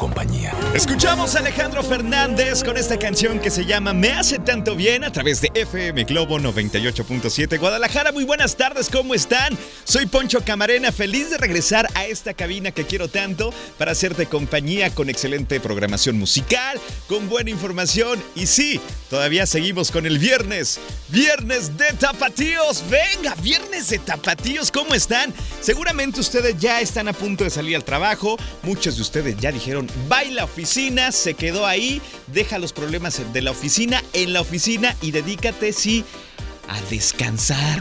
compañía. Escuchamos a Alejandro Fernández con esta canción que se llama Me hace tanto bien a través de FM Globo 98.7 Guadalajara. Muy buenas tardes, ¿cómo están? Soy Poncho Camarena, feliz de regresar a esta cabina que quiero tanto para hacerte compañía con excelente programación musical, con buena información y sí, todavía seguimos con el viernes, viernes de tapatíos. Venga, viernes de tapatíos, ¿cómo están? Seguramente ustedes ya están a punto de salir al trabajo, muchos de ustedes ya dijeron baila oficina, se quedó ahí, deja los problemas de la oficina en la oficina y dedícate, sí, a descansar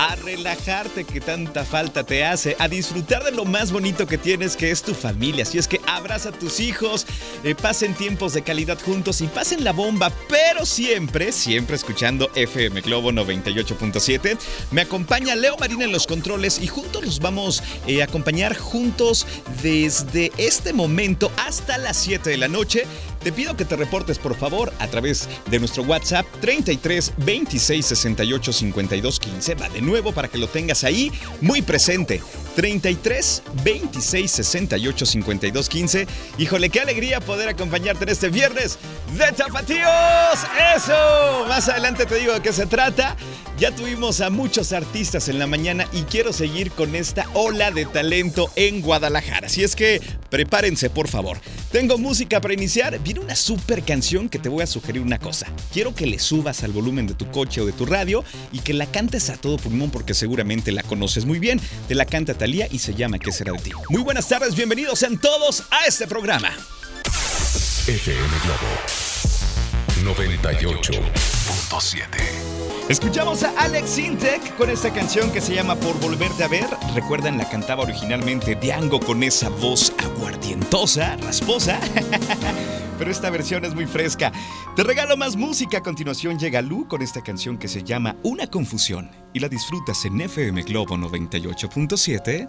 a relajarte que tanta falta te hace, a disfrutar de lo más bonito que tienes que es tu familia. Así es que abraza a tus hijos, eh, pasen tiempos de calidad juntos y pasen la bomba, pero siempre, siempre escuchando FM Globo 98.7. Me acompaña Leo Marina en los controles y juntos los vamos eh, a acompañar juntos desde este momento hasta las 7 de la noche. Te pido que te reportes por favor a través de nuestro WhatsApp 33 26 68 52 15. Va de nuevo para que lo tengas ahí muy presente. 33 26 68 52 15. Híjole, qué alegría poder acompañarte en este viernes de Tapatíos. ¡Eso! Más adelante te digo de qué se trata. Ya tuvimos a muchos artistas en la mañana y quiero seguir con esta ola de talento en Guadalajara. Así es que prepárense, por favor. Tengo música para iniciar. Viene una super canción que te voy a sugerir una cosa. Quiero que le subas al volumen de tu coche o de tu radio y que la cantes a todo pulmón porque seguramente la conoces muy bien. Te la canta Talía y se llama ¿Qué será de ti? Muy buenas tardes, bienvenidos sean todos a este programa. FM Globo 98.7 Escuchamos a Alex Intec con esta canción que se llama Por Volverte a Ver. Recuerdan, la cantaba originalmente Diango con esa voz aguardientosa, rasposa. Pero esta versión es muy fresca. Te regalo más música. A continuación llega Lu con esta canción que se llama Una Confusión. Y la disfrutas en FM Globo 98.7.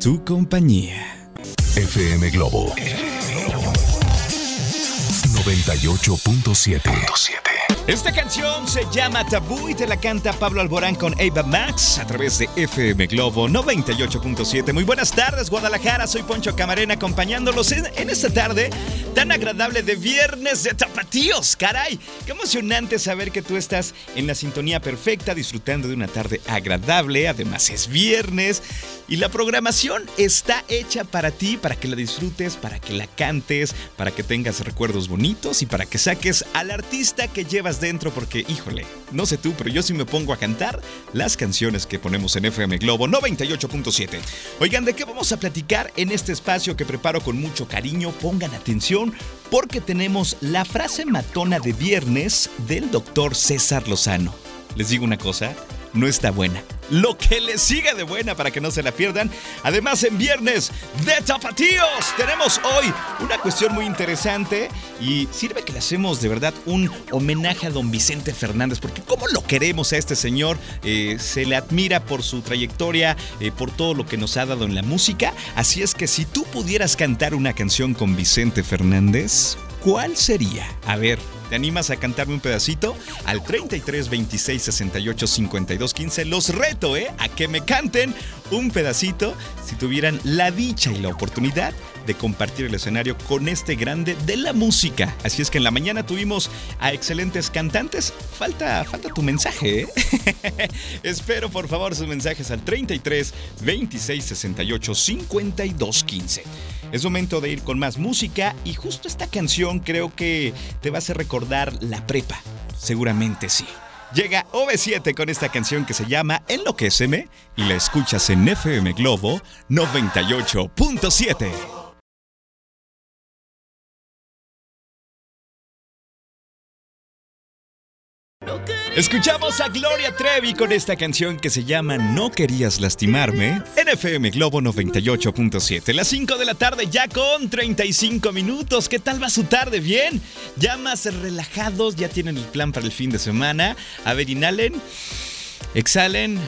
Tu compañía. FM Globo 98.7 Esta canción se llama Tabú y te la canta Pablo Alborán con Ava Max a través de FM Globo 98.7. Muy buenas tardes, Guadalajara. Soy Poncho Camarena acompañándolos en, esta tarde tan agradable de viernes de tapatíos. Caray, qué emocionante saber que tú estás en la sintonía perfecta, disfrutando de una tarde agradable. Además, es viernes y la programación está hecha para ti, para que la disfrutes, para que la cantes, para que tengas recuerdos bonitos y para que saques al artista que llevas dentro, porque híjole, no sé tú, pero yo sí me pongo a cantar las canciones que ponemos en FM Globo 98.7. Oigan, ¿de qué vamos a platicar en este espacio que preparo con mucho cariño? Pongan atención porque tenemos la frase matona de viernes del doctor César Lozano. Les digo una cosa, no está buena. Lo que le sigue de buena para que no se la pierdan. Además, en viernes de Tapatíos tenemos hoy una cuestión muy interesante y sirve que le hacemos de verdad un homenaje a don Vicente Fernández, porque como lo queremos a este señor, eh, se le admira por su trayectoria, eh, por todo lo que nos ha dado en la música. Así es que si tú pudieras cantar una canción con Vicente Fernández, ¿cuál sería? A ver, ¿Te animas a cantarme un pedacito? Al 33 26 68 52 15 los reto, ¿eh? A que me canten un pedacito si tuvieran la dicha y la oportunidad de compartir el escenario con este grande de la música. Así es que en la mañana tuvimos a excelentes cantantes. Falta, falta tu mensaje, ¿eh? Espero por favor sus mensajes al 33 26 68 52 15. Es momento de ir con más música y justo esta canción creo que te va a hacer recordar la prepa. Seguramente sí. Llega OV7 con esta canción que se llama Enloquéceme y la escuchas en FM Globo 98.7. Escuchamos a Gloria Trevi con esta canción que se llama No querías lastimarme en FM Globo 98.7. Las 5 de la tarde ya con 35 minutos. ¿Qué tal va su tarde? ¿Bien? Ya más relajados, ya tienen el plan para el fin de semana. A ver, inhalen, exhalen.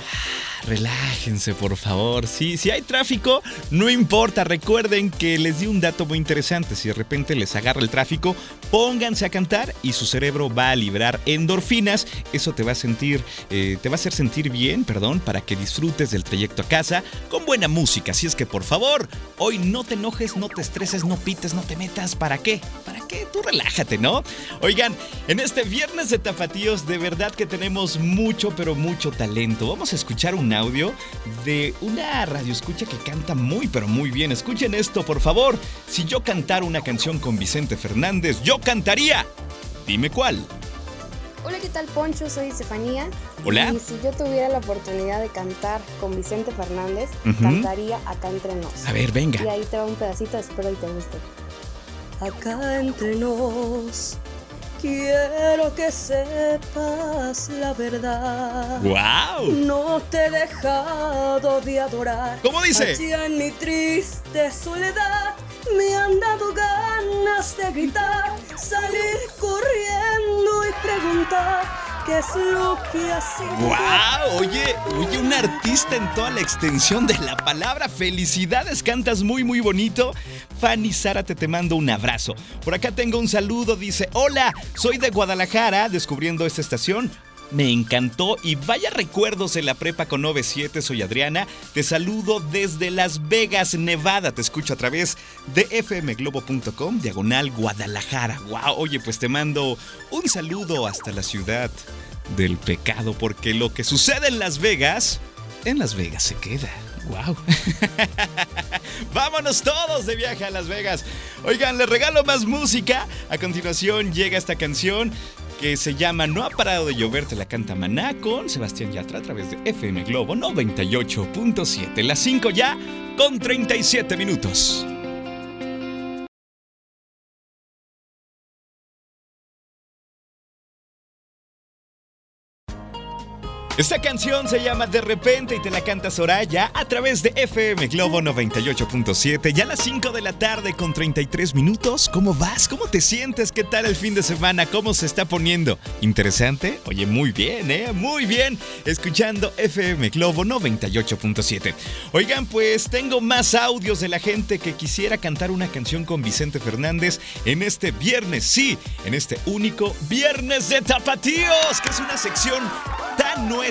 Relájense, por favor. Sí, si hay tráfico, no importa. Recuerden que les di un dato muy interesante. Si de repente les agarra el tráfico, pónganse a cantar y su cerebro va a librar endorfinas. Eso te va a sentir, eh, te va a hacer sentir bien, perdón, para que disfrutes del trayecto a casa con buena música. Así es que por favor, hoy no te enojes, no te estreses, no pites, no te metas. ¿Para qué? ¿Para qué? Tú relájate, ¿no? Oigan, en este viernes de tapatíos, de verdad que tenemos mucho, pero mucho talento. Vamos a escuchar un audio de una radio escucha que canta muy, pero muy bien. Escuchen esto, por favor. Si yo cantara una canción con Vicente Fernández, yo cantaría. Dime cuál. Hola, ¿qué tal Poncho? Soy Estefanía. Hola. Y si yo tuviera la oportunidad de cantar con Vicente Fernández, cantaría Acá Entre Nos. A ver, venga. Y ahí te va un pedacito, espero y te guste. Acá entre nos, quiero que sepas la verdad. ¡Wow! No te he dejado de adorar. ¿Cómo dice? Allí en mi triste soledad me han dado ganas de gritar, salir corriendo y preguntar ¡Wow! Oye, oye, un artista en toda la extensión de la palabra. Felicidades, cantas muy, muy bonito. Fanny Zárate, te mando un abrazo. Por acá tengo un saludo, dice, hola, soy de Guadalajara, descubriendo esta estación. Me encantó y vaya recuerdos en la prepa con 97. Soy Adriana. Te saludo desde Las Vegas, Nevada. Te escucho a través de fmglobo.com, diagonal Guadalajara. Wow, oye, pues te mando un saludo hasta la ciudad del pecado, porque lo que sucede en Las Vegas, en Las Vegas se queda. ¡Wow! Vámonos todos de viaje a Las Vegas. Oigan, les regalo más música. A continuación llega esta canción que se llama No ha parado de llover, te la canta Maná con Sebastián Yatra a través de FM Globo 98.7. Las 5 ya con 37 minutos. Esta canción se llama De repente y te la canta Soraya a través de FM Globo 98.7. Ya a las 5 de la tarde con 33 minutos. ¿Cómo vas? ¿Cómo te sientes? ¿Qué tal el fin de semana? ¿Cómo se está poniendo? ¿Interesante? Oye, muy bien, ¿eh? Muy bien. Escuchando FM Globo 98.7. Oigan, pues tengo más audios de la gente que quisiera cantar una canción con Vicente Fernández en este viernes. Sí, en este único viernes de tapatíos, que es una sección tan nueva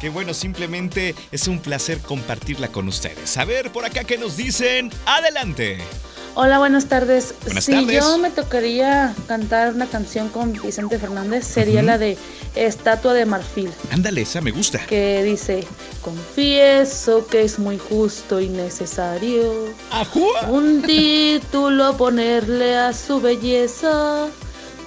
que bueno, simplemente es un placer compartirla con ustedes. A ver, por acá que nos dicen, adelante. Hola, buenas tardes. Buenas si tardes. yo me tocaría cantar una canción con Vicente Fernández, sería la de Estatua de Marfil, Ándale, esa me gusta. que dice, confieso que es muy justo y necesario ¡Ajúa! un título ponerle a su belleza.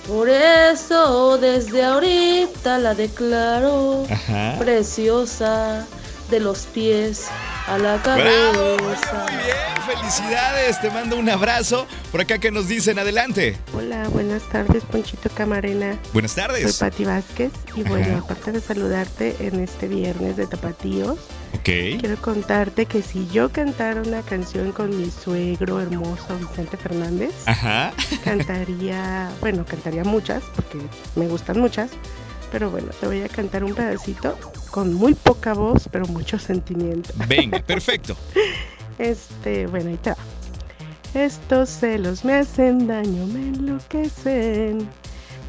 Por eso desde ahorita la declaro Ajá. preciosa de los pies a la ¡Bravo! cabeza. Muy bien, felicidades, te mando un abrazo. Por acá que nos dicen, adelante. Hola, buenas tardes, Ponchito Camarena. Buenas Soy tardes. Pati Vázquez y bueno, Ajá. aparte de saludarte en este viernes de Tapatíos, Ok. quiero contarte que si yo cantara una canción con mi suegro hermoso Vicente Fernández, Ajá. cantaría, bueno, cantaría muchas, porque me gustan muchas, pero bueno, te voy a cantar un pedacito con muy poca voz, pero mucho sentimiento. Venga, perfecto. Este, bueno, ahí te va. Estos celos me hacen daño, me enloquecen.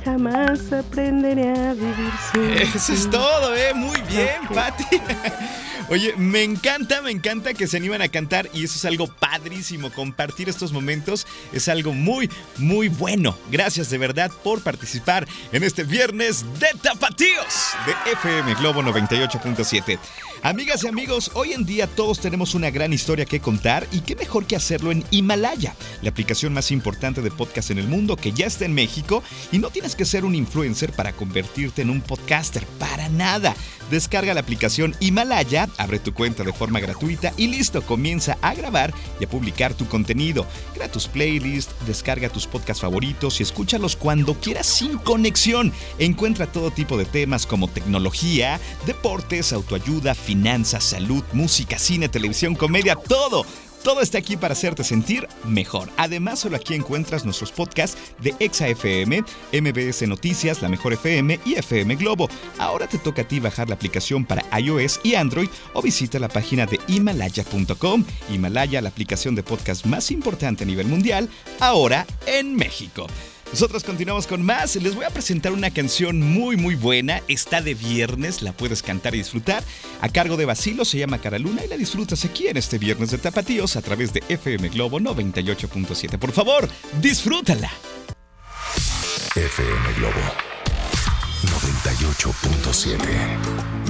Jamás aprenderé a vivir sin Eso es todo, ¿eh? Muy bien, Ok. Pati. Oye, me encanta, me encanta que se animan a cantar y eso es algo padrísimo. Compartir estos momentos es algo muy, muy bueno. Gracias de verdad por participar en este viernes de Tapatíos de FM Globo 98.7. Amigas y amigos, hoy en día todos tenemos una gran historia que contar y qué mejor que hacerlo en Himalaya, la aplicación más importante de podcast en el mundo que ya está en México y no tienes que ser un influencer para convertirte en un podcaster, para nada. Descarga la aplicación Himalaya, abre tu cuenta de forma gratuita y listo, comienza a grabar y a publicar tu contenido. Crea tus playlists, descarga tus podcasts favoritos y escúchalos cuando quieras sin conexión. Encuentra todo tipo de temas como tecnología, deportes, autoayuda, finanzas, salud, música, cine, televisión, comedia, todo. Todo está aquí para hacerte sentir mejor. Además, solo aquí encuentras nuestros podcasts de ExaFM, MBS Noticias, La Mejor FM y FM Globo. Ahora te toca a ti bajar la aplicación para iOS y Android o visita la página de himalaya.com. Himalaya, la aplicación de podcast más importante a nivel mundial, ahora en México. Nosotros continuamos con más. Les voy a presentar una canción muy muy buena. Está de viernes, la puedes cantar y disfrutar. A cargo de Basilo se llama Cara Luna y la disfrutas aquí en este viernes de Tapatíos a través de FM Globo 98.7. Por favor, disfrútala. FM Globo 98.7.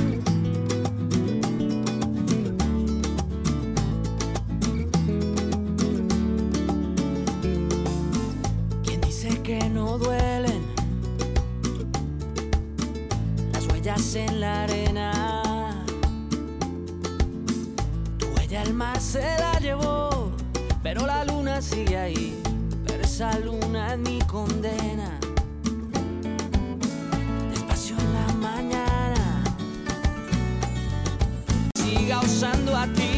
esa luna es mi condena. Despacio en la mañana, siga usando a ti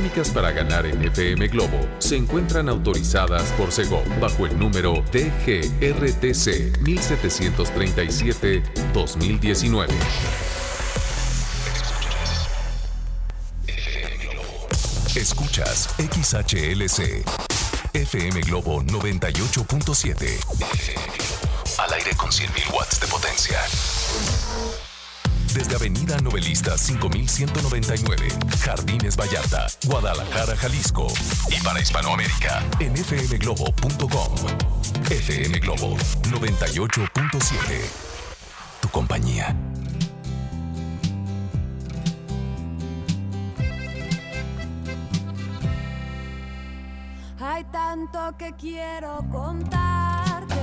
dinámicas para ganar en FM Globo se encuentran autorizadas por Segov bajo el número DGRTC 1737-2019. Escuchas XHLC. FM Globo 98.7. Al aire con 100.000 watts de potencia. Desde Avenida Novelista 5199, Jardines Vallarta, Guadalajara, Jalisco. Y para Hispanoamérica, en fmglobo.com. FM Globo 98.7. Tu compañía. Hay tanto que quiero contarte,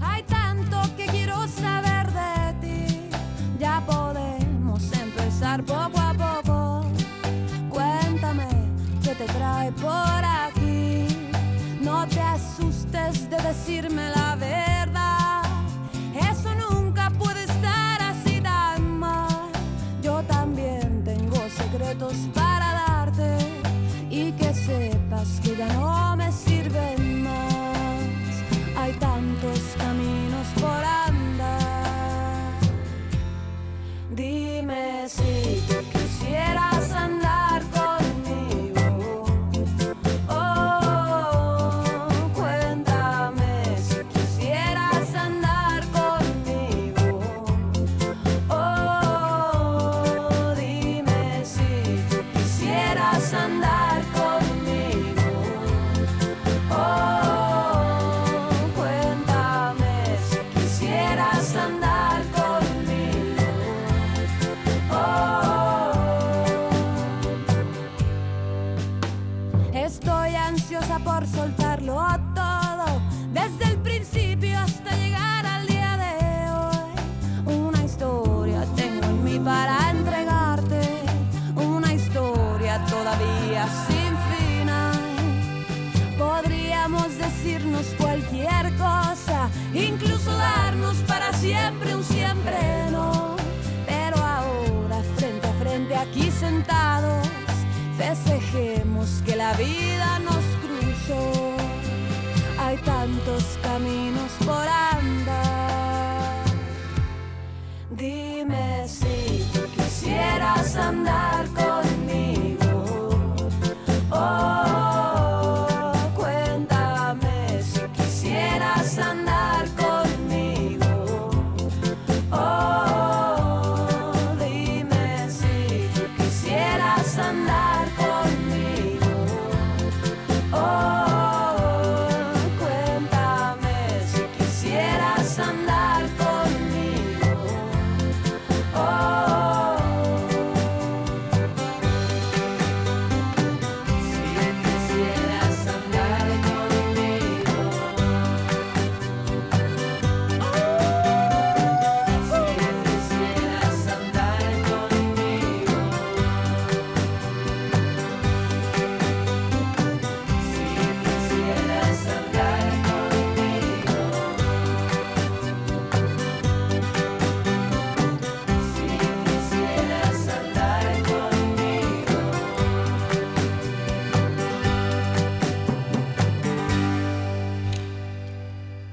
hay tanto que quiero saber. Ya podemos empezar poco a poco. Cuéntame qué te trae por aquí. No te asustes de decirme la verdad. Incluso darnos para siempre un siempre no. Pero ahora, frente a frente, aquí sentados, festejemos que la vida nos cruzó. Hay tantos caminos por andar. Dime si tú quisieras andar conmigo.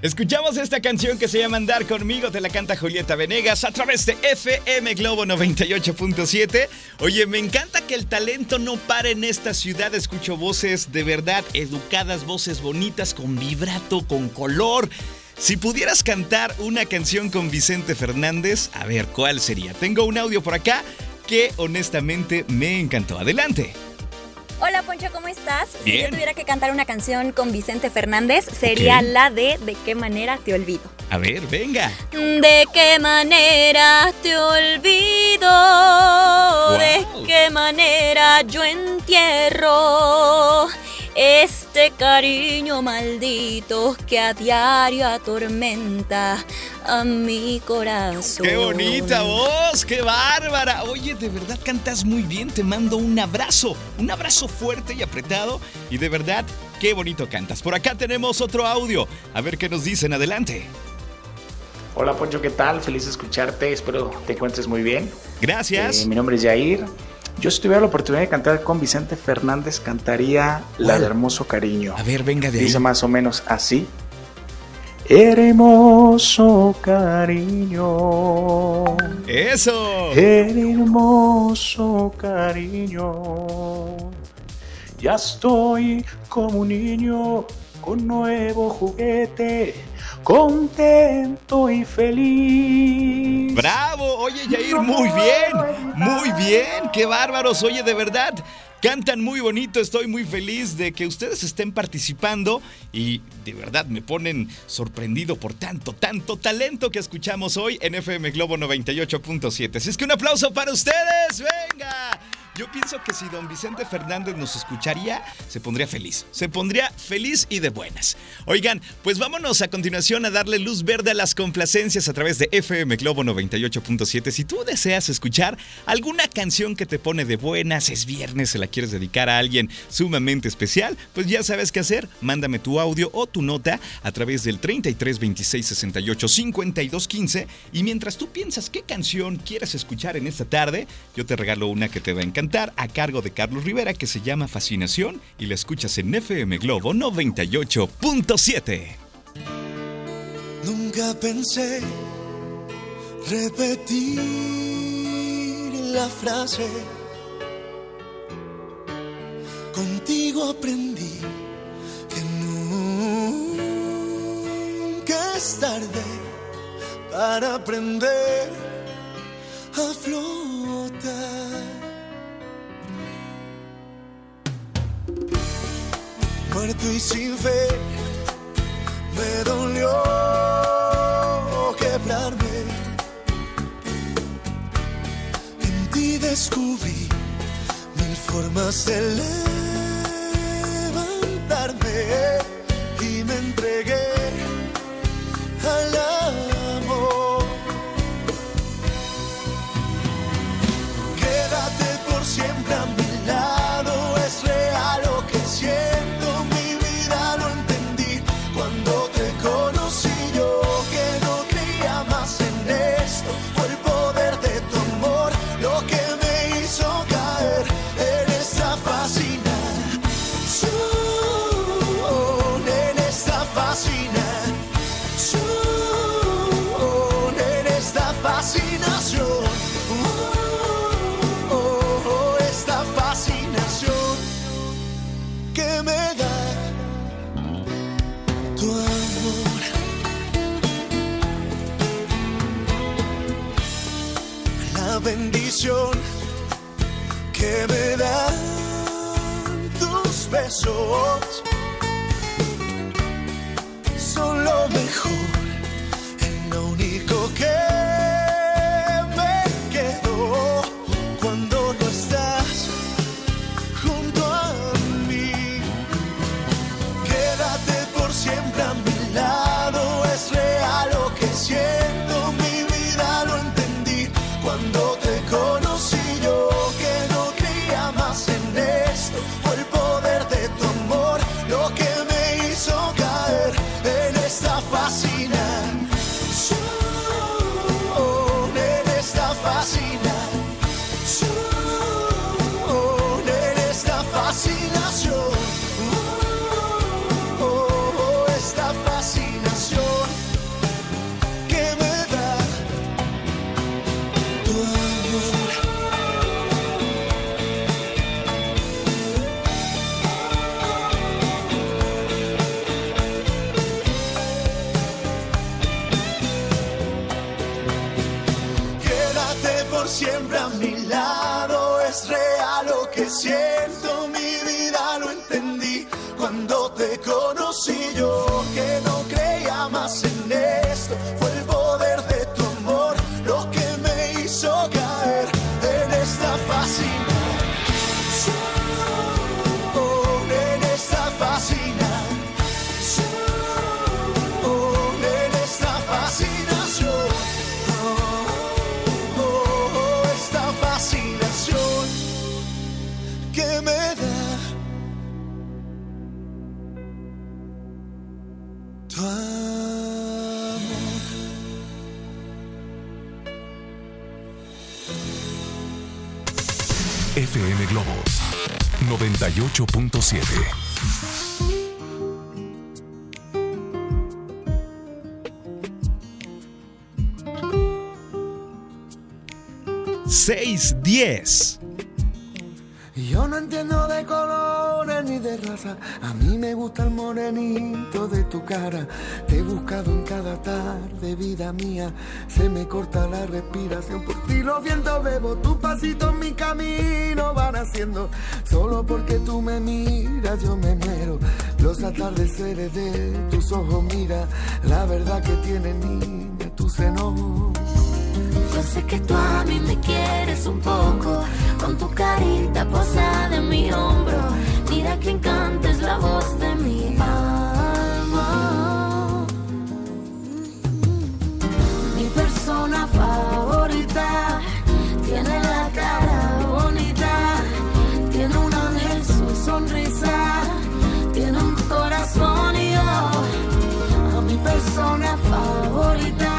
Escuchamos esta canción que se llama Andar conmigo, te la canta Julieta Venegas a través de FM Globo 98.7. Oye, me encanta que el talento no pare en esta ciudad. Escucho voces de verdad educadas, voces bonitas, con vibrato, con color. Si pudieras cantar una canción con Vicente Fernández, a ver, ¿cuál sería? Tengo un audio por acá que honestamente me encantó. Adelante. Hola Poncho, ¿cómo estás? Si yo tuviera que cantar una canción con Vicente Fernández, sería la de ¿De qué manera te olvido? A ver, venga. ¿De qué manera te olvido? ¿De qué manera yo entierro este cariño maldito que a diario atormenta a mi corazón? ¡Qué bonita voz! ¡Qué bárbara! Oye, de verdad cantas muy bien. Te mando un abrazo. Un abrazo fuerte y apretado. Y de verdad, qué bonito cantas. Por acá tenemos otro audio. A ver qué nos dicen. Adelante. Hola Poncho, ¿qué tal? Feliz de escucharte, espero te encuentres muy bien. Gracias. Eh, mi nombre es Jair. Yo si tuviera la oportunidad de cantar con Vicente Fernández, cantaría La de Hermoso Cariño. A ver, venga de ahí. Dice más o menos así. Hermoso cariño. ¡Eso! Hermoso cariño. Ya estoy como un niño con nuevo juguete, contento y feliz. ¡Bravo! Oye, Jair, muy bien. Muy bien. ¡Qué bárbaros! Oye, de verdad. Cantan muy bonito, estoy muy feliz de que ustedes estén participando y de verdad me ponen sorprendido por tanto, tanto talento que escuchamos hoy en FM Globo 98.7. Así es que un aplauso para ustedes, venga. Yo pienso que si don Vicente Fernández nos escucharía, se pondría feliz. Se pondría feliz y de buenas. Oigan, pues vámonos a continuación a darle luz verde a las complacencias a través de FM Globo 98.7. Si tú deseas escuchar alguna canción que te pone de buenas, es viernes, se la quieres dedicar a alguien sumamente especial, pues ya sabes qué hacer. Mándame tu audio o tu nota a través del 33 26 68 52 15 y mientras tú piensas qué canción quieres escuchar en esta tarde, yo te regalo una que te va a encantar a cargo de Carlos Rivera que se llama Fascinación y la escuchas en FM Globo 98.7. Nunca pensé repetir la frase. Contigo aprendí que nunca es tarde para aprender a flotar. Muerto y sin fe, me dolió quebrarme. En ti descubrí mil formas de levantarme y me entregué 98.7. Seis, diez. Yo no entiendo de colores ni de raza. A mí me gusta el morenito de tu cara. Te he buscado en cada tarde, vida mía. Se me corta la respiración. Por ti los vientos bebo. Tus pasitos mi camino van haciendo. Solo porque tú me miras, yo me muero. Los atardeceres de tus ojos, mira. La verdad que tiene niña tu seno. Yo sé que tú a mí me quieres un poco, con tu carita posada en mi hombro. Mira que encanta es la voz de mi alma. Mi persona favorita tiene la cara bonita, tiene un ángel su sonrisa, tiene un corazón y yo a mi persona favorita.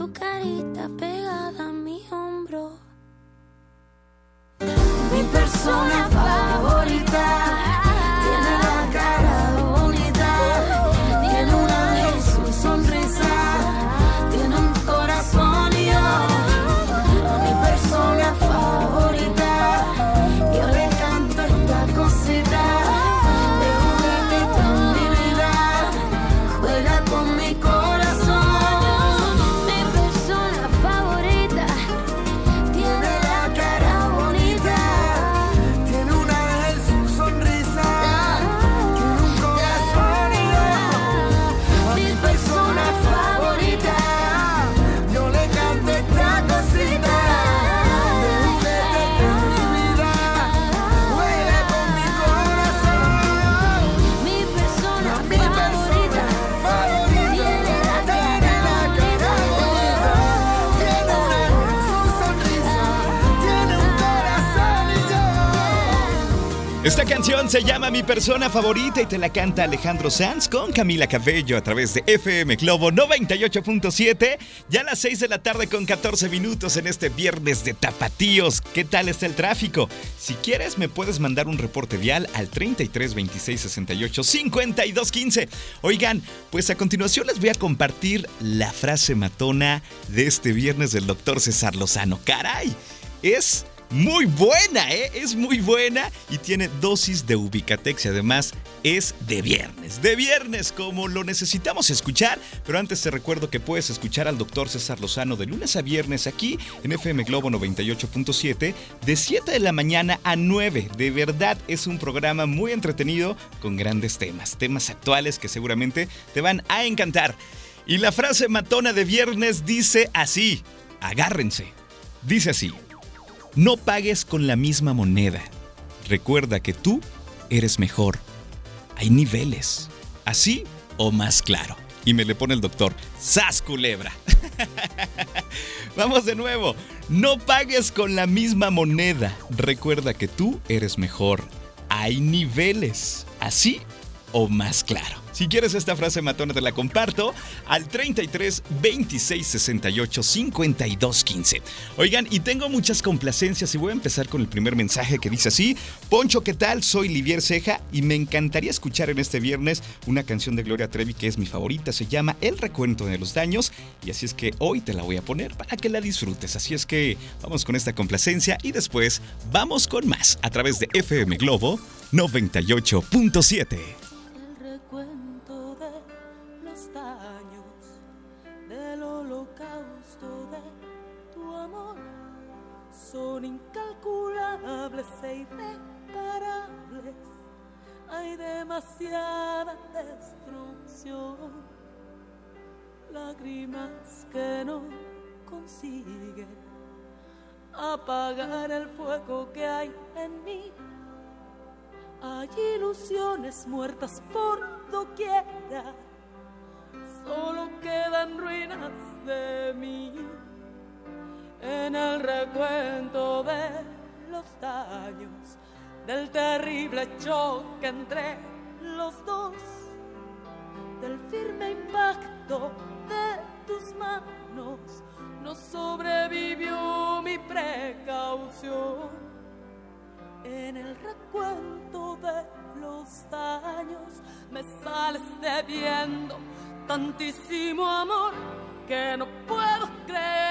tu carita pegada se llama Mi persona favorita y te la canta Alejandro Sanz con Camila Cabello a través de FM Globo 98.7. Ya a las 6 de la tarde con 14 minutos en este viernes de tapatíos. ¿Qué tal está el tráfico? Si quieres me puedes mandar un reporte vial al 33 26 68 52 15. Oigan, pues a continuación les voy a compartir la frase matona de este viernes del doctor César Lozano. ¡Caray! Es muy buena, ¿eh? Es muy buena y tiene dosis de Ubicatex y además es de viernes. De viernes, como lo necesitamos escuchar. Pero antes te recuerdo que puedes escuchar al doctor César Lozano de lunes a viernes aquí en FM Globo 98.7 de 7 de la mañana a 9. De verdad es un programa muy entretenido con grandes temas, temas actuales que seguramente te van a encantar. Y la frase matona de viernes dice así, agárrense. Dice así. No pagues con la misma moneda. Recuerda que tú eres mejor. Hay niveles. Así o más claro. Y me le pone el doctor, ¡Sas culebra! Vamos de nuevo. No pagues con la misma moneda. Recuerda que tú eres mejor. Hay niveles. Así o más claro. Si quieres esta frase matona te la comparto al 33 26 68 52 15. Oigan, y tengo muchas complacencias y voy a empezar con el primer mensaje que dice así: Poncho, ¿qué tal? Soy Livier Ceja y me encantaría escuchar en este viernes una canción de Gloria Trevi que es mi favorita, se llama El recuento de los daños y así es que hoy te la voy a poner para que la disfrutes. Así es que vamos con esta complacencia y después vamos con más a través de FM Globo 98.7. incalculables e irreparables. Hay demasiada destrucción, lágrimas que no consiguen apagar el fuego que hay en mí. Hay ilusiones muertas por doquiera, solo quedan ruinas de mí en el recuento de los daños del terrible choque entre los dos, del firme impacto de tus manos, no sobrevivió mi precaución. En el recuento de los daños me sales debiendo tantísimo amor que no puedo creer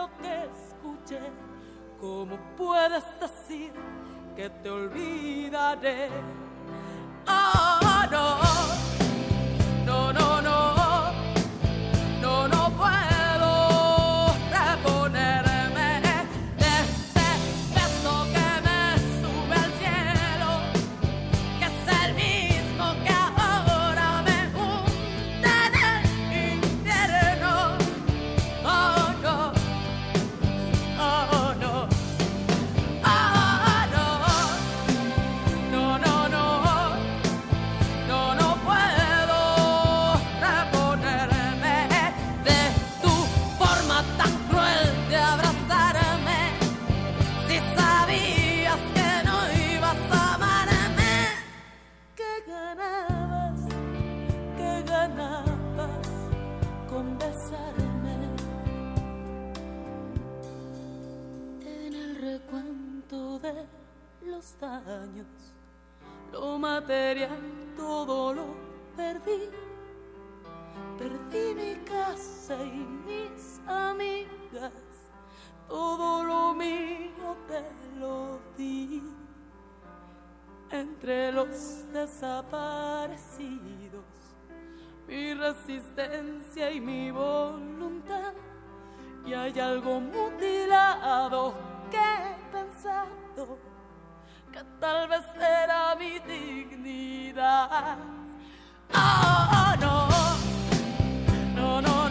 lo que escuché. ¿Cómo puedes decir que te olvidaré? Ah, no. todo lo perdí. Perdí mi casa y mis amigas, todo lo mío te lo di. Entre los desaparecidos, mi resistencia y mi voluntad, y hay algo mutilado que he pensado que tal vez era mi dignidad. Ah, ah no, no, no.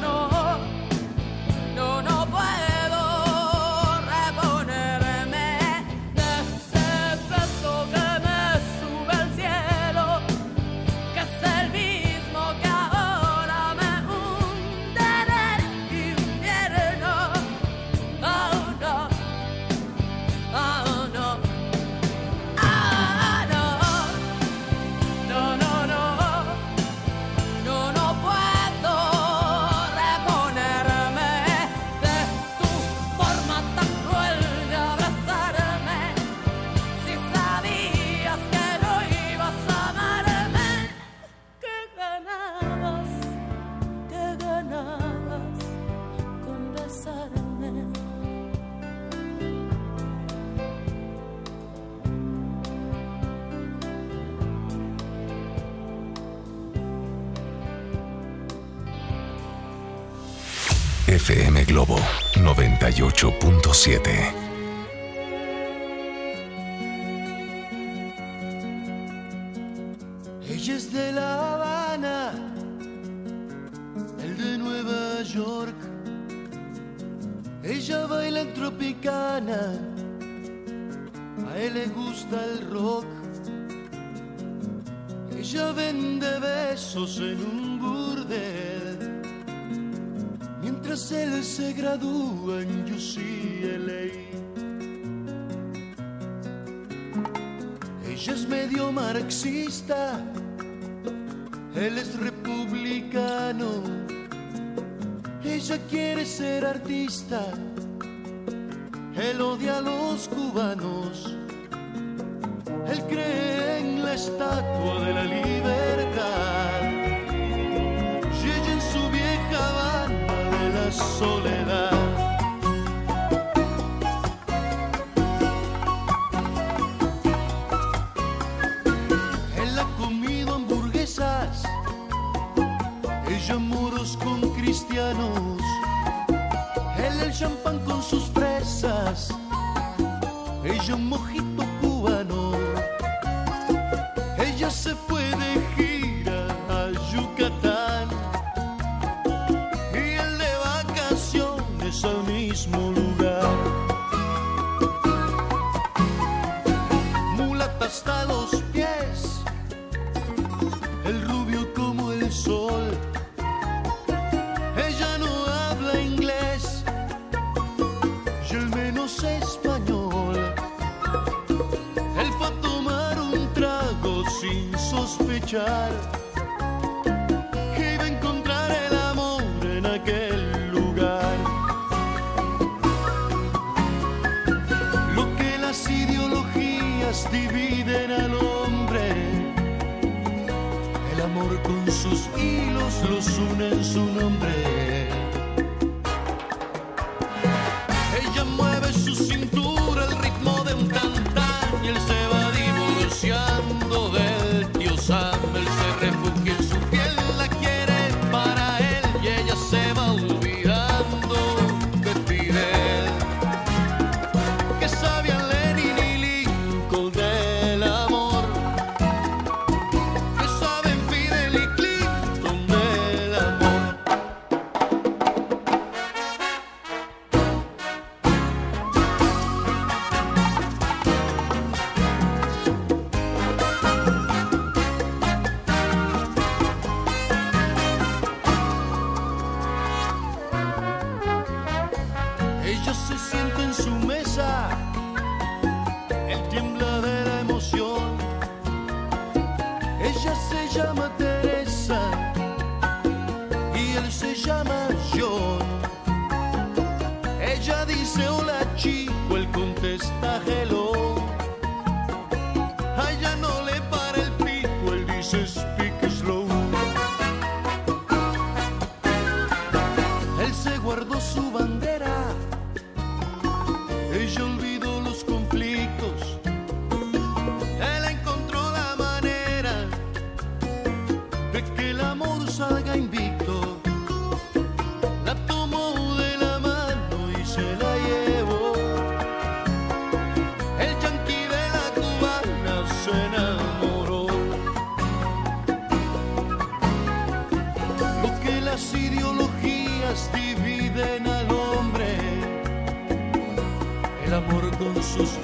él es republicano. Ella quiere ser artista, él odia a los cubanos. Él cree en la estatua de la champán con sus en su mesa, el tiembla de la emoción. Ella se llama Teresa y él se llama John. Ella dice hola chico, él contesta hello.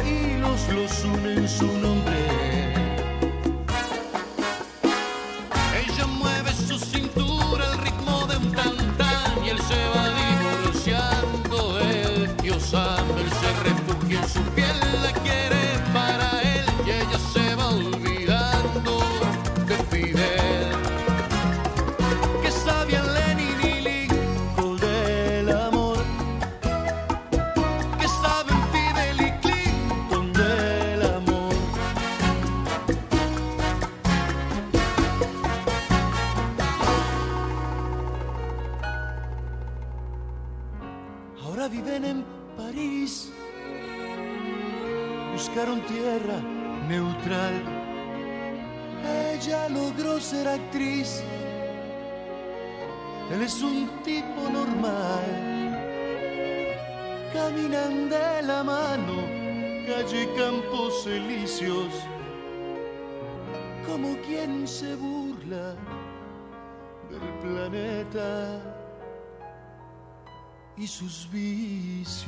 hilos los unen su nombre. caminan de la mano, calle Campos Elíseos, como quien se burla del planeta y sus vicios.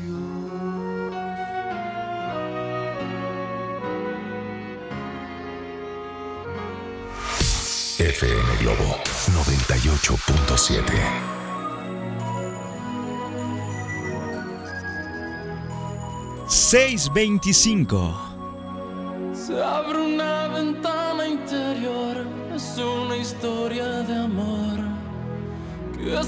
FM Globo 98.7 625. Se abre una ventana interior, es una historia de amor que es.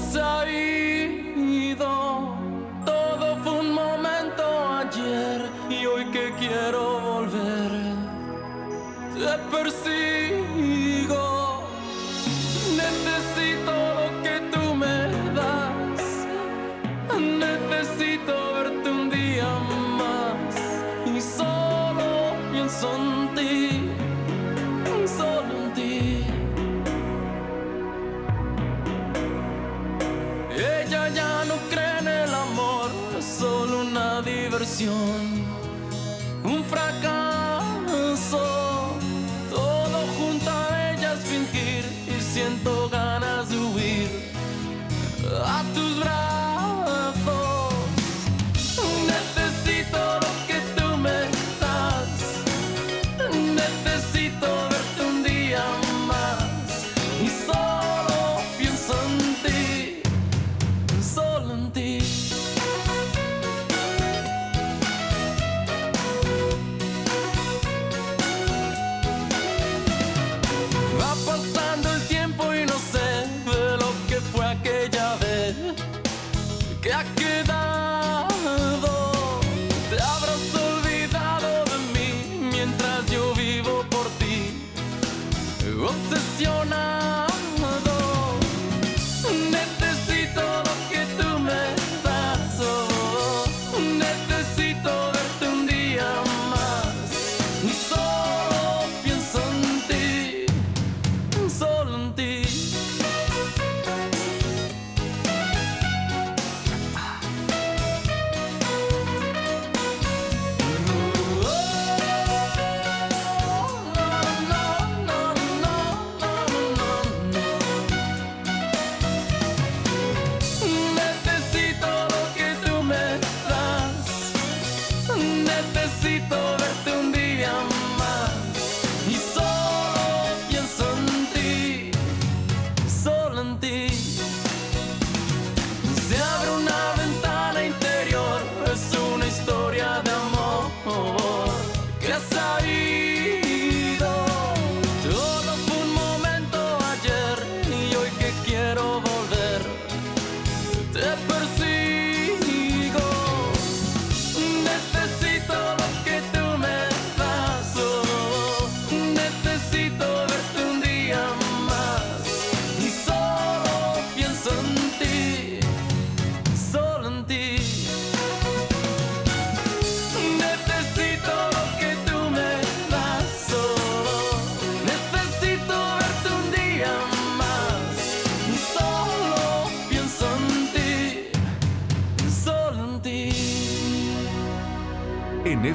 你。que ha quedado. Te habrás olvidado de mí mientras yo vivo por ti, obsesionado.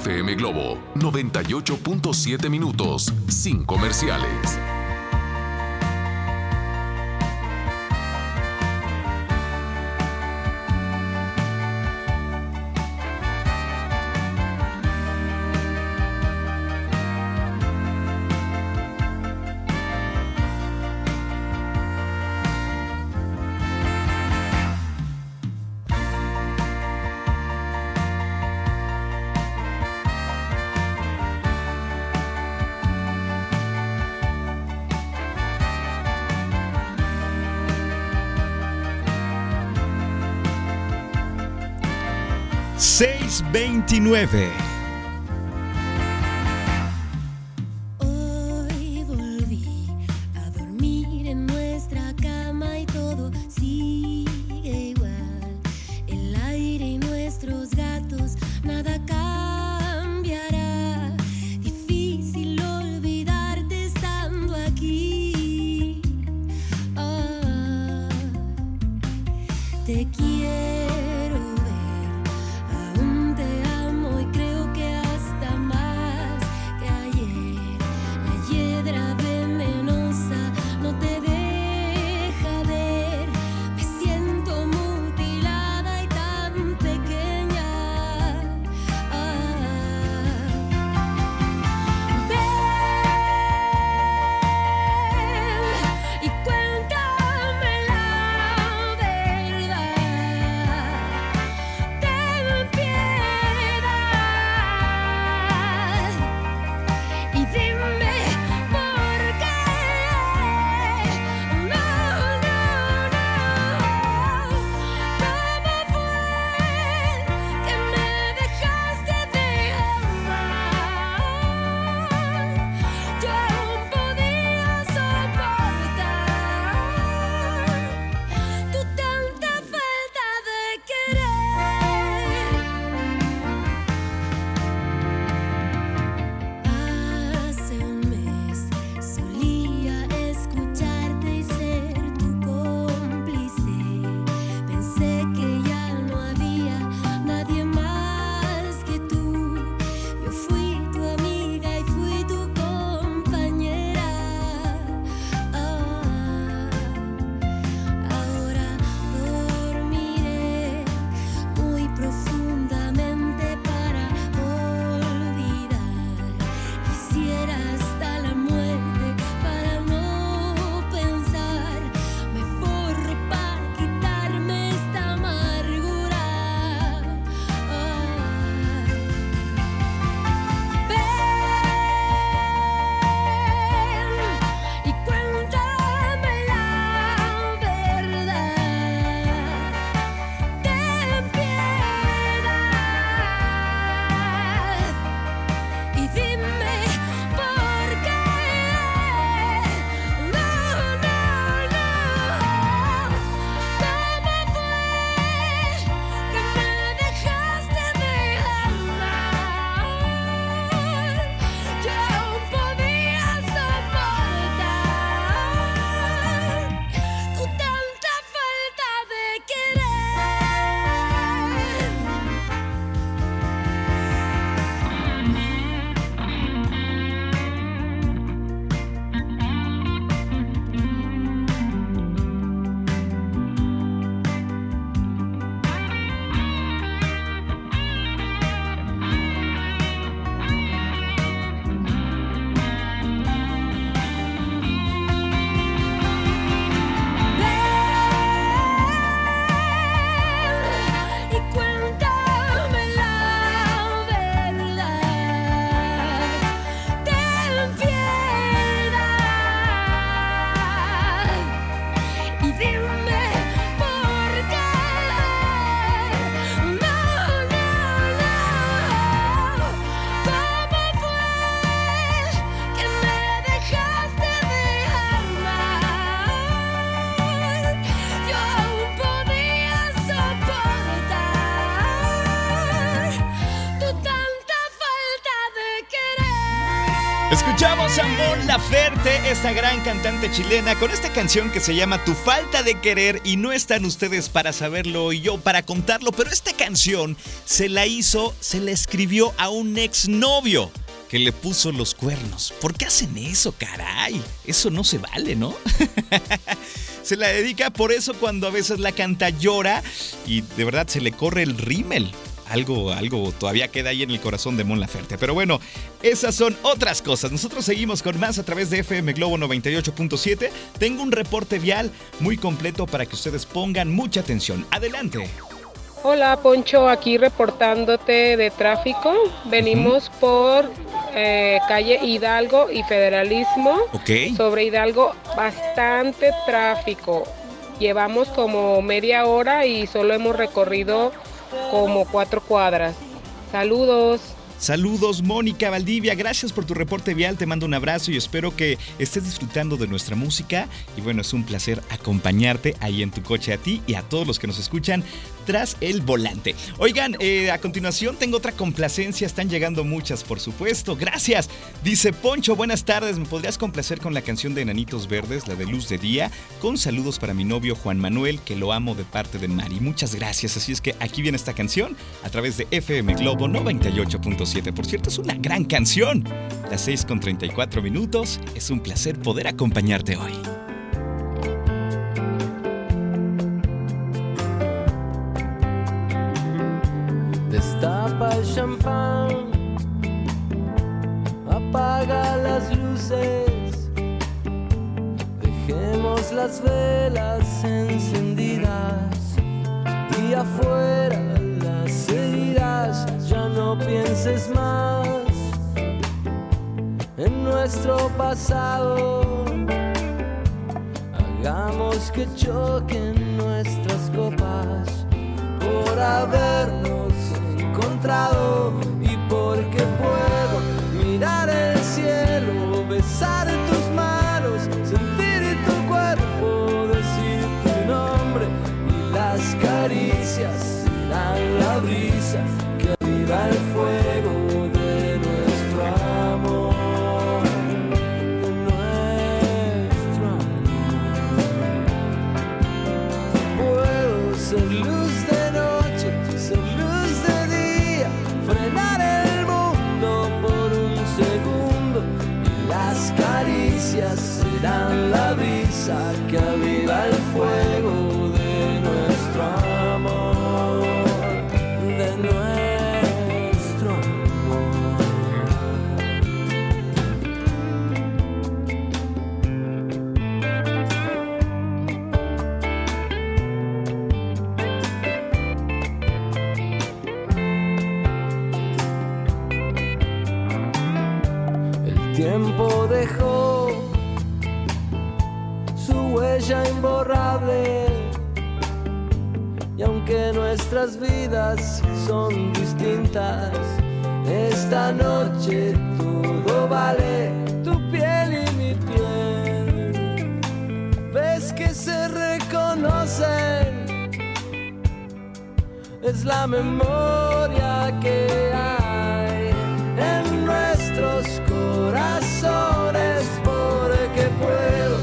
FM Globo 98.7 minutos sin comerciales. ...629... esta gran cantante chilena, con esta canción que se llama Tu falta de querer y no están ustedes para saberlo y yo para contarlo, pero esta canción se la hizo, se la escribió a un exnovio que le puso los cuernos. ¿Por qué hacen eso, caray? Eso no se vale, ¿no? se la dedica por eso cuando a veces la canta llora y de verdad se le corre el rímel algo, algo todavía queda ahí en el corazón de Mon Laferte. Pero bueno, esas son otras cosas. Nosotros seguimos con más a través de FM Globo 98.7. Tengo un reporte vial muy completo para que ustedes pongan mucha atención. Adelante. Hola Poncho, aquí reportándote de tráfico. Venimos por eh, calle Hidalgo y Federalismo. Ok. Sobre Hidalgo, bastante tráfico. Llevamos como media hora y solo hemos recorrido como cuatro cuadras. Saludos. Saludos Mónica Valdivia, gracias por tu reporte vial, te mando un abrazo y espero que estés disfrutando de nuestra música y bueno, es un placer acompañarte ahí en tu coche a ti y a todos los que nos escuchan tras el volante. Oigan, eh, a continuación tengo otra complacencia, están llegando muchas por supuesto, gracias. Dice Poncho, buenas tardes, ¿me podrías complacer con la canción de Enanitos Verdes, la de Luz de Día? Con saludos para mi novio Juan Manuel, que lo amo de parte de Mari. Muchas gracias, así es que aquí viene esta canción a través de FM Globo 98.7. Por cierto, es una gran canción. Las 6 con 34 minutos, es un placer poder acompañarte hoy. Champán, apaga las luces, dejemos las velas encendidas. Y afuera las heridas, ya no pienses más en nuestro pasado. Hagamos que choquen nuestras copas por habernos encontrado huella imborrable. Y aunque nuestras vidas son distintas, esta noche todo vale tu piel y mi piel. Ves que se reconocen, es la memoria que hay en nuestros corazones porque puedo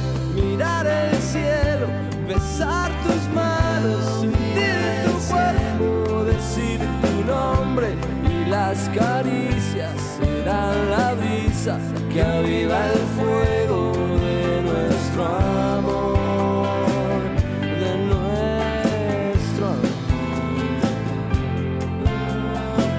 que aviva el fuego de nuestro amor, de nuestro amor.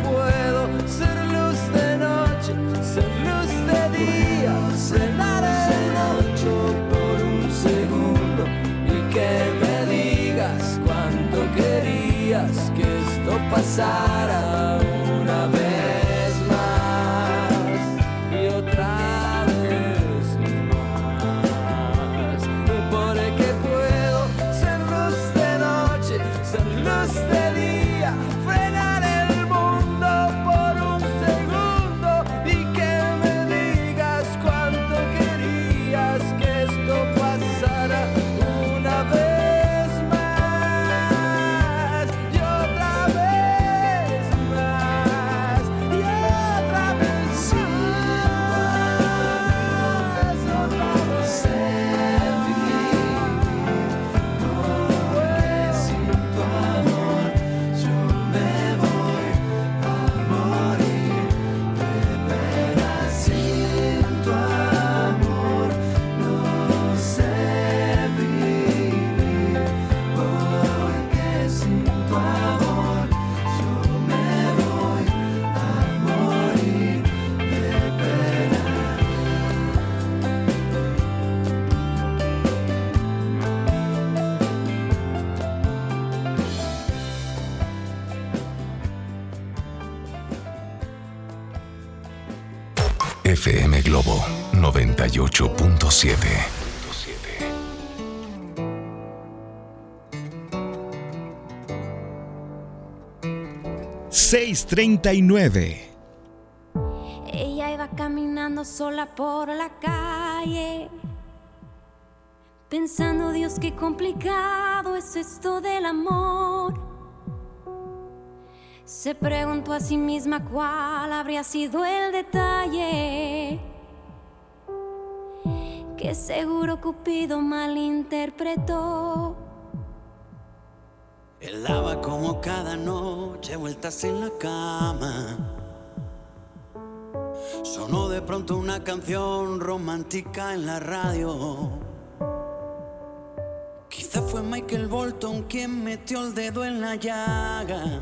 Puedo ser luz de noche, ser luz de día, cenar el noche por un segundo y que me digas cuánto querías que esto pasara Globo 98.7. 639. Ella iba caminando sola por la calle, pensando, Dios, qué complicado es esto del amor. Se preguntó a sí misma cuál habría sido el detalle que seguro Cupido malinterpretó. Él daba como cada noche vueltas en la cama. Sonó de pronto una canción romántica en la radio. Quizá fue Michael Bolton quien metió el dedo en la llaga.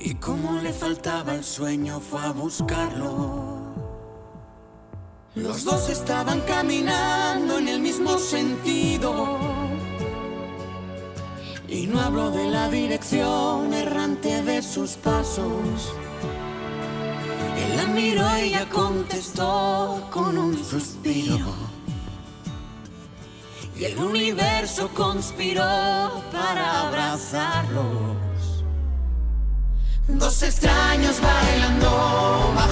Y como le faltaba el sueño fue a buscarlo. Los dos estaban caminando en el mismo sentido. Y no hablo de la dirección errante de sus pasos. Él la miró y ella contestó con un suspiro. Y el universo conspiró para abrazarlos. Dos extraños bailando bajo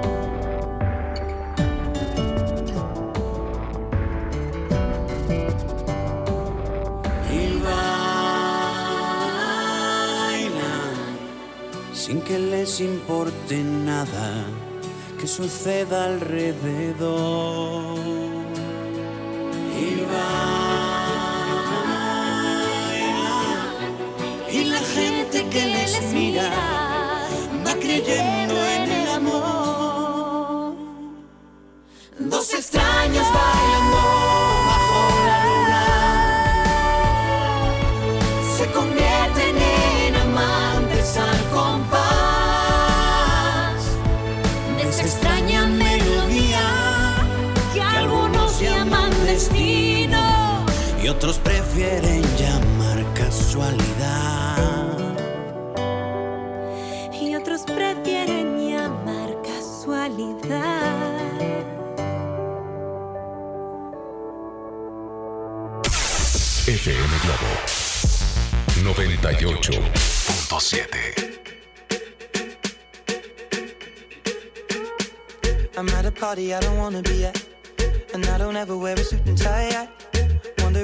Sin que les importe nada que suceda alrededor. Otros prefieren llamar casualidad. Y otros prefieren llamar casualidad. FM Globo 98.7. I'm at a party I don't wanna be at. And I don't ever wear a suit and tie. I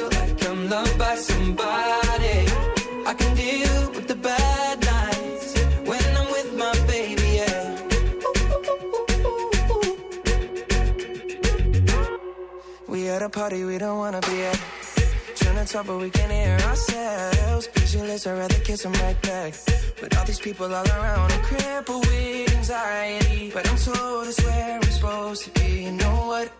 you. Come love by somebody. I can deal with the bad nights when I'm with my baby. Yeah. We at a party we don't wanna be at. Trying to talk but we can't hear ourselves. Pictureless, I'd rather kiss them right back. With all these people all around, I'm crippled with anxiety. But I'm told it's where we're supposed to be. You know what?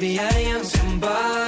maybe I am somebody.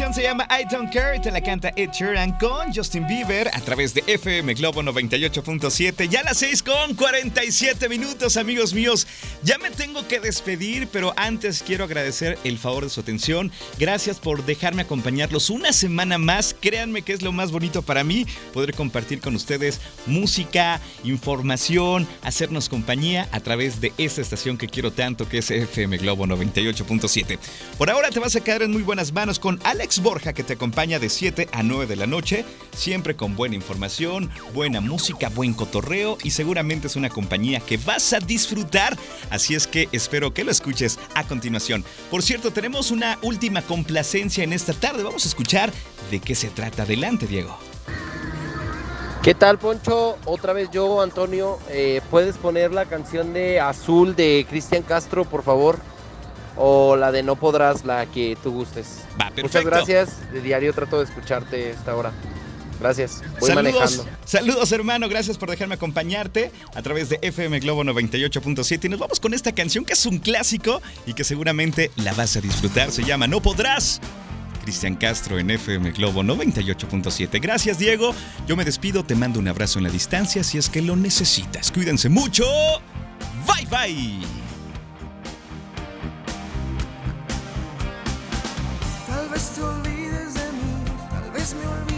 Radio. Se llama I Don't Care te la canta Ed Sheeran con Justin Bieber a través de FM Globo 98.7. Ya las 6 con 47 minutos, amigos míos. Ya me tengo que despedir, pero antes quiero agradecer el favor de su atención. Gracias por dejarme acompañarlos una semana más. Créanme que es lo más bonito para mí poder compartir con ustedes música, información, hacernos compañía a través de esta estación que quiero tanto, que es FM Globo 98.7. Por ahora te vas a quedar en muy buenas manos con Alex Borja, que te acompaña de 7 a 9 de la noche, siempre con buena información, buena música, buen cotorreo y seguramente es una compañía que vas a disfrutar. Así es que espero que lo escuches a continuación. Por cierto, tenemos una última complacencia en esta tarde. Vamos a escuchar de qué se trata. Adelante, Diego. ¿Qué tal, Poncho? Otra vez yo, Antonio. Eh, ¿Puedes poner la canción de Azul de Cristian Castro, por favor? O la de No Podrás, la que tú gustes. Muchas perfecto. gracias. De diario trato de escucharte esta hora. Gracias. Voy saludos, manejando. saludos hermano, gracias por dejarme acompañarte a través de FM Globo 98.7 y nos vamos con esta canción que es un clásico y que seguramente la vas a disfrutar, se llama No Podrás. Cristian Castro en FM Globo 98.7. Gracias Diego, yo me despido, te mando un abrazo en la distancia si es que lo necesitas. Cuídense mucho. Bye bye. Tal vez de mí, tal vez me